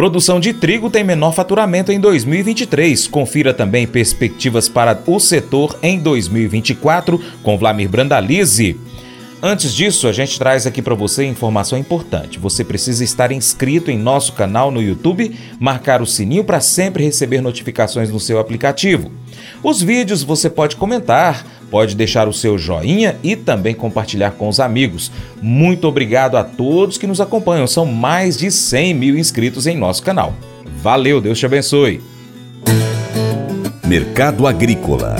Produção de trigo tem menor faturamento em 2023. Confira também perspectivas para o setor em 2024 com Vlamir Brandalize. Antes disso, a gente traz aqui para você informação importante. Você precisa estar inscrito em nosso canal no YouTube, marcar o sininho para sempre receber notificações no seu aplicativo. Os vídeos você pode comentar, pode deixar o seu joinha e também compartilhar com os amigos. Muito obrigado a todos que nos acompanham. São mais de 100 mil inscritos em nosso canal. Valeu, Deus te abençoe. Mercado Agrícola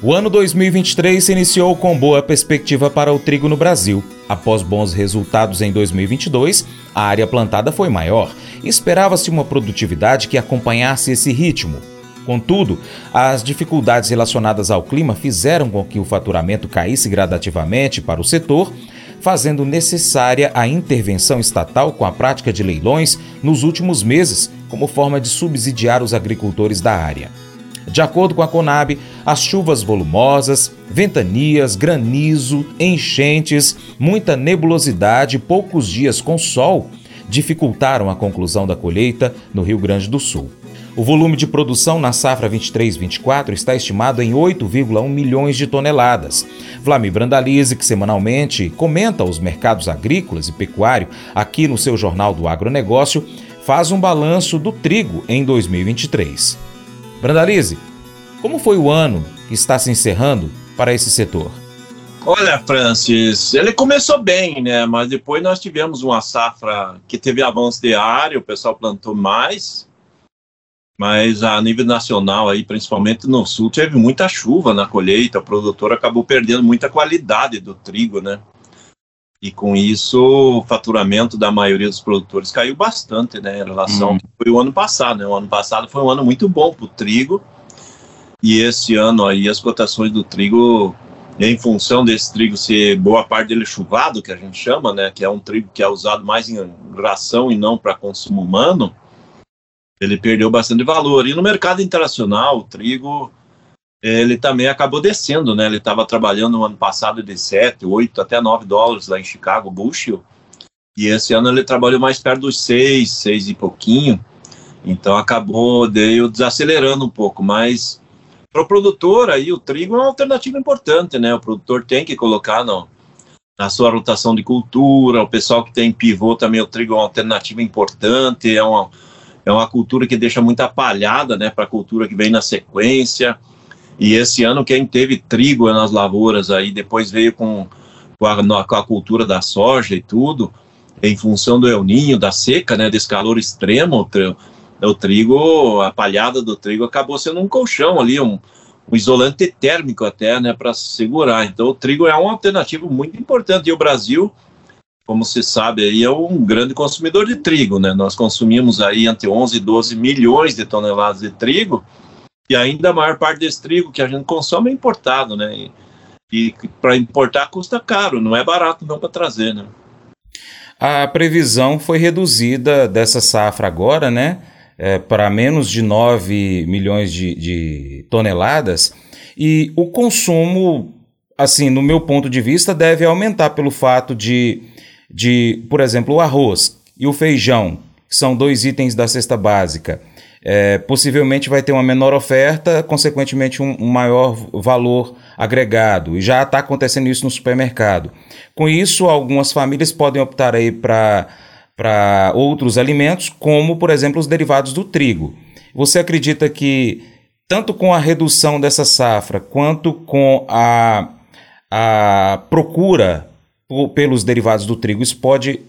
O ano 2023 se iniciou com boa perspectiva para o trigo no Brasil. Após bons resultados em 2022, a área plantada foi maior. Esperava-se uma produtividade que acompanhasse esse ritmo. Contudo, as dificuldades relacionadas ao clima fizeram com que o faturamento caísse gradativamente para o setor, fazendo necessária a intervenção estatal com a prática de leilões nos últimos meses, como forma de subsidiar os agricultores da área. De acordo com a Conab, as chuvas volumosas, ventanias, granizo, enchentes, muita nebulosidade e poucos dias com sol dificultaram a conclusão da colheita no Rio Grande do Sul. O volume de produção na safra 23-24 está estimado em 8,1 milhões de toneladas. Vlamir Brandalize, que semanalmente comenta os mercados agrícolas e pecuário aqui no seu Jornal do Agronegócio, faz um balanço do trigo em 2023. Brandalize, como foi o ano que está se encerrando para esse setor? Olha, Francis, ele começou bem, né? Mas depois nós tivemos uma safra que teve avanço de área, o pessoal plantou mais. Mas a nível nacional, aí, principalmente no sul, teve muita chuva na colheita, o produtor acabou perdendo muita qualidade do trigo, né? E com isso, o faturamento da maioria dos produtores caiu bastante, né, em relação hum. ao que foi o ano passado. Né? O ano passado foi um ano muito bom para o trigo, e esse ano aí as cotações do trigo, em função desse trigo ser boa parte dele chuvado, que a gente chama, né, que é um trigo que é usado mais em ração e não para consumo humano, ele perdeu bastante valor. E no mercado internacional, o trigo ele também acabou descendo, né? Ele estava trabalhando no ano passado de 7, 8, até 9 dólares lá em Chicago, bushel, e esse ano ele trabalhou mais perto dos 6, 6 e pouquinho, então acabou deu desacelerando um pouco, mas para o produtor aí o trigo é uma alternativa importante, né? O produtor tem que colocar no, na sua rotação de cultura, o pessoal que tem pivô também o trigo é uma alternativa importante, é uma, é uma cultura que deixa muita palhada, né, para a cultura que vem na sequência, e esse ano quem teve trigo nas lavouras aí, depois veio com, com, a, com a cultura da soja e tudo, em função do El Ninho, da seca, né, desse calor extremo, o, o trigo, a palhada do trigo acabou sendo um colchão ali, um, um isolante térmico até, né, para segurar. Então o trigo é uma alternativa muito importante e o Brasil, como se sabe, aí é um grande consumidor de trigo, né? Nós consumimos aí entre 11 e 12 milhões de toneladas de trigo e ainda a maior parte desse trigo que a gente consome é importado, né? E, e para importar custa caro, não é barato não para trazer, né? A previsão foi reduzida dessa safra agora, né? É, para menos de 9 milhões de, de toneladas. E o consumo, assim, no meu ponto de vista, deve aumentar pelo fato de, de por exemplo, o arroz e o feijão, que são dois itens da cesta básica, é, possivelmente vai ter uma menor oferta, consequentemente um, um maior valor agregado. E já está acontecendo isso no supermercado. Com isso, algumas famílias podem optar aí para para outros alimentos, como por exemplo os derivados do trigo. Você acredita que tanto com a redução dessa safra quanto com a, a procura pelos derivados do trigo, isso pode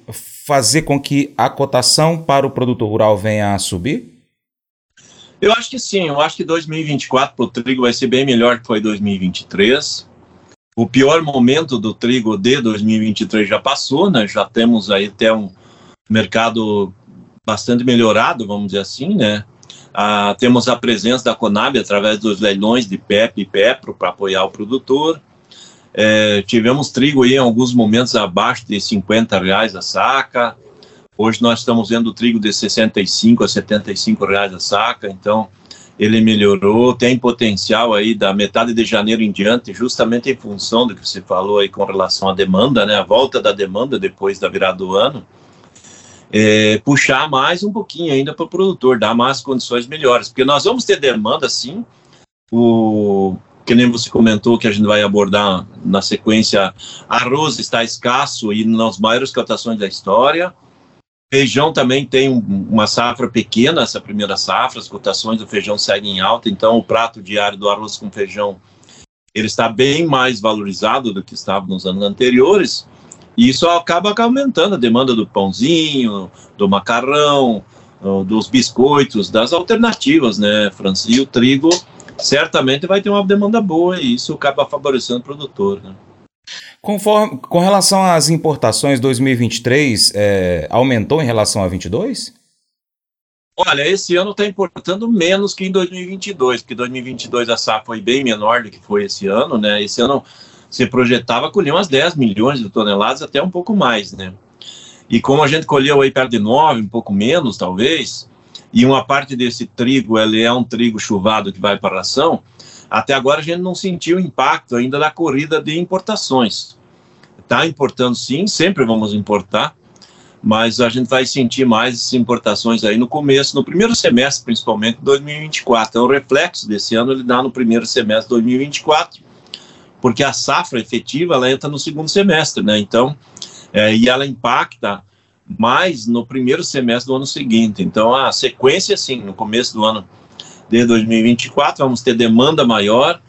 fazer com que a cotação para o produtor rural venha a subir? Eu acho que sim, eu acho que 2024 para o trigo vai ser bem melhor que foi 2023. O pior momento do trigo de 2023 já passou, né? Já temos aí até um mercado bastante melhorado, vamos dizer assim, né? Ah, temos a presença da Conab através dos leilões de PEP e PEPRO para apoiar o produtor. É, tivemos trigo aí em alguns momentos abaixo de 50 reais a saca. Hoje nós estamos vendo o trigo de 65 a 75 reais a saca, então ele melhorou, tem potencial aí da metade de janeiro em diante, justamente em função do que você falou aí com relação à demanda, né, a volta da demanda depois da virada do ano, é, puxar mais um pouquinho ainda para o produtor, dar mais condições melhores, porque nós vamos ter demanda sim, o que nem você comentou que a gente vai abordar na sequência, arroz está escasso e nas maiores cotações da história, Feijão também tem uma safra pequena, essa primeira safra, as cotações do feijão seguem em alta, então o prato diário do arroz com feijão ele está bem mais valorizado do que estava nos anos anteriores, e isso acaba aumentando a demanda do pãozinho, do macarrão, dos biscoitos, das alternativas, né, Francis? E o trigo certamente vai ter uma demanda boa e isso acaba favorecendo o produtor, né? Conforme, com relação às importações, 2023 é, aumentou em relação a 22? Olha, esse ano está importando menos que em 2022, porque 2022 a safra foi bem menor do que foi esse ano, né? Esse ano se projetava colher umas 10 milhões de toneladas, até um pouco mais, né? E como a gente colheu aí perto de 9, um pouco menos talvez, e uma parte desse trigo, ele é um trigo chuvado que vai para a ração, até agora a gente não sentiu impacto ainda da corrida de importações. Está importando sim, sempre vamos importar, mas a gente vai sentir mais essas importações aí no começo, no primeiro semestre, principalmente, de 2024. Então, o reflexo desse ano ele dá no primeiro semestre de 2024, porque a safra efetiva ela entra no segundo semestre, né? Então, é, e ela impacta mais no primeiro semestre do ano seguinte. Então, a sequência, sim, no começo do ano de 2024, vamos ter demanda maior,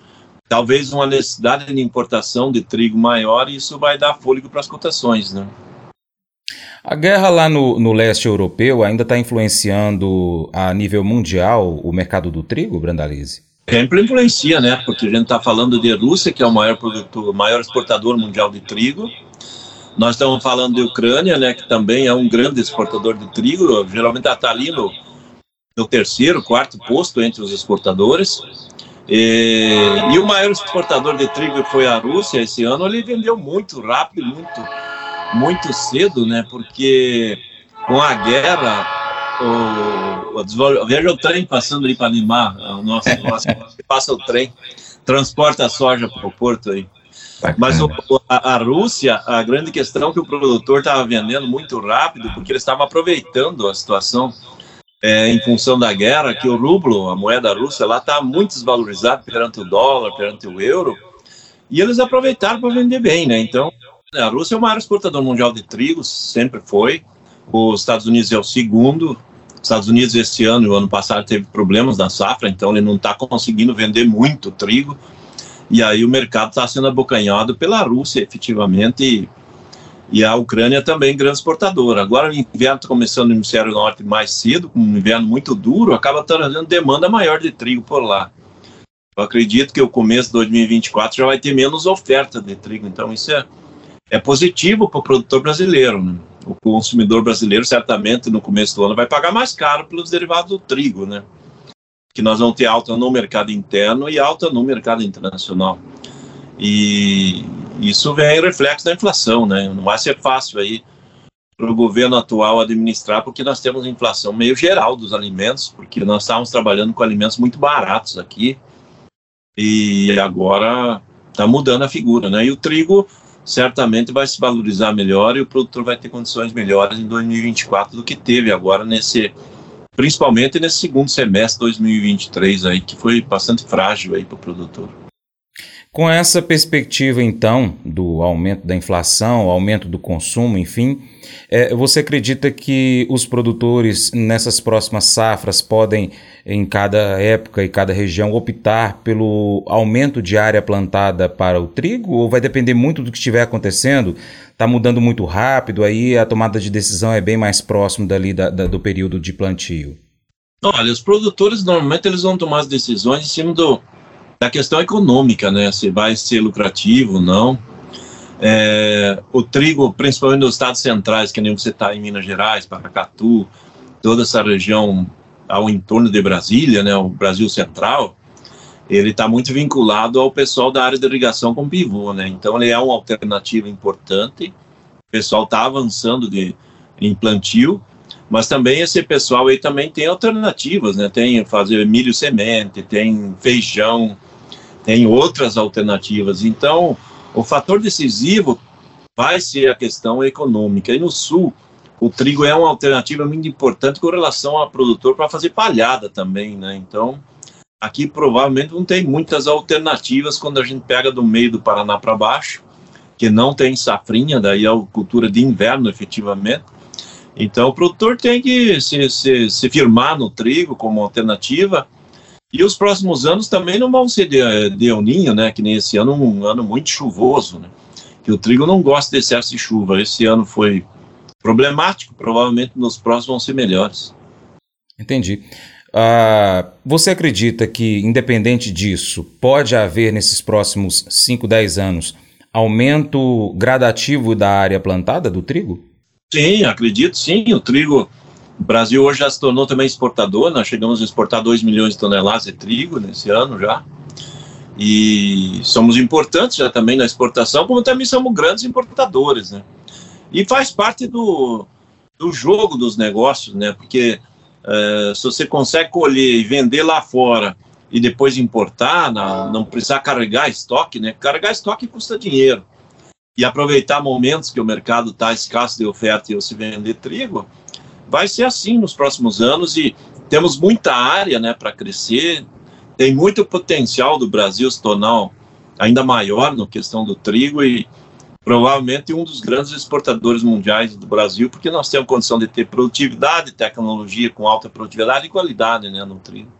talvez uma necessidade de importação de trigo maior, e isso vai dar fôlego para as cotações, né? A guerra lá no, no leste europeu ainda está influenciando a nível mundial o mercado do trigo, Brandalize? Sempre influencia, né? Porque a gente está falando de Rússia, que é o maior produtor, maior exportador mundial de trigo. Nós estamos falando de Ucrânia, né? Que também é um grande exportador de trigo. Geralmente está ali no, no terceiro, quarto posto entre os exportadores. E, e, o maior exportador de trigo foi a Rússia esse ano. Ele vendeu muito rápido, muito, muito cedo, né? Porque com a guerra, o, o veja o trem passando ali para animar. O nosso, nosso passa o trem, transporta a soja para o porto aí. Mas o, a, a, Rússia, a grande questão é que o produtor estava vendendo muito rápido, porque ele estava aproveitando a situação é, em função da guerra, que o rublo, a moeda russa, lá está muito desvalorizada perante o dólar, perante o euro, e eles aproveitaram para vender bem, né? Então, a Rússia é o maior exportador mundial de trigo, sempre foi. Os Estados Unidos é o segundo. Os Estados Unidos esse ano e o ano passado teve problemas na safra, então ele não está conseguindo vender muito trigo. E aí o mercado está sendo abocanhado pela Rússia, efetivamente, e a Ucrânia também grande exportadora. Agora o inverno está começando no hemisfério norte mais cedo, com um inverno muito duro, acaba trazendo demanda maior de trigo por lá. Eu acredito que o começo de 2024 já vai ter menos oferta de trigo, então isso é, é positivo para o produtor brasileiro. Né? O consumidor brasileiro certamente no começo do ano vai pagar mais caro pelos derivados do trigo, né? Que nós vamos ter alta no mercado interno e alta no mercado internacional. E isso vem reflexo da inflação, né? Não vai ser fácil aí para o governo atual administrar, porque nós temos inflação meio geral dos alimentos, porque nós estávamos trabalhando com alimentos muito baratos aqui e agora está mudando a figura, né? E o trigo certamente vai se valorizar melhor e o produtor vai ter condições melhores em 2024 do que teve agora nesse principalmente nesse segundo semestre de 2023 aí que foi bastante frágil aí para o produtor. Com essa perspectiva, então, do aumento da inflação, aumento do consumo, enfim, é, você acredita que os produtores nessas próximas safras podem, em cada época e cada região, optar pelo aumento de área plantada para o trigo? Ou vai depender muito do que estiver acontecendo? Está mudando muito rápido, aí a tomada de decisão é bem mais próximo dali da, da, do período de plantio? Olha, os produtores normalmente eles vão tomar as decisões em cima do, da questão econômica, né? Se vai ser lucrativo ou não. É, o trigo, principalmente nos estados centrais, que nem você está em Minas Gerais, Paracatu, toda essa região ao entorno de Brasília, né, o Brasil Central, ele está muito vinculado ao pessoal da área de irrigação com pivô, né? Então ele é uma alternativa importante. O pessoal está avançando de, em plantio, Mas também esse pessoal aí também tem alternativas, né? Tem fazer milho semente, tem feijão, tem outras alternativas. Então, o fator decisivo vai ser a questão econômica. E no sul, o trigo é uma alternativa muito importante com relação ao produtor para fazer palhada também, né? Então, aqui provavelmente não tem muitas alternativas quando a gente pega do meio do Paraná para baixo, que não tem safrinha, daí é a cultura de inverno efetivamente. Então o produtor tem que se, se, se firmar no trigo como alternativa. E os próximos anos também não vão ser de, de El Ninho, né? Que nem esse ano, um ano muito chuvoso, né? Que o trigo não gosta de excesso de chuva. Esse ano foi problemático, provavelmente nos próximos vão ser melhores. Entendi. Uh, você acredita que, independente disso, pode haver nesses próximos 5, 10 anos aumento gradativo da área plantada do trigo? Sim, acredito sim. O trigo, o Brasil hoje já se tornou também exportador. Nós chegamos a exportar 2 milhões de toneladas de trigo nesse ano já. E somos importantes já também na exportação, como também somos grandes importadores, né? E faz parte do, do jogo dos negócios, né? Porque é, se você consegue colher e vender lá fora e depois importar, não, não precisar carregar estoque, né? Carregar estoque custa dinheiro e aproveitar momentos que o mercado está escasso de oferta e se vender trigo, vai ser assim nos próximos anos e temos muita área né, para crescer, tem muito potencial do Brasil se tornar ainda maior na questão do trigo e provavelmente um dos grandes exportadores mundiais do Brasil, porque nós temos condição de ter produtividade, tecnologia com alta produtividade e qualidade né, no trigo.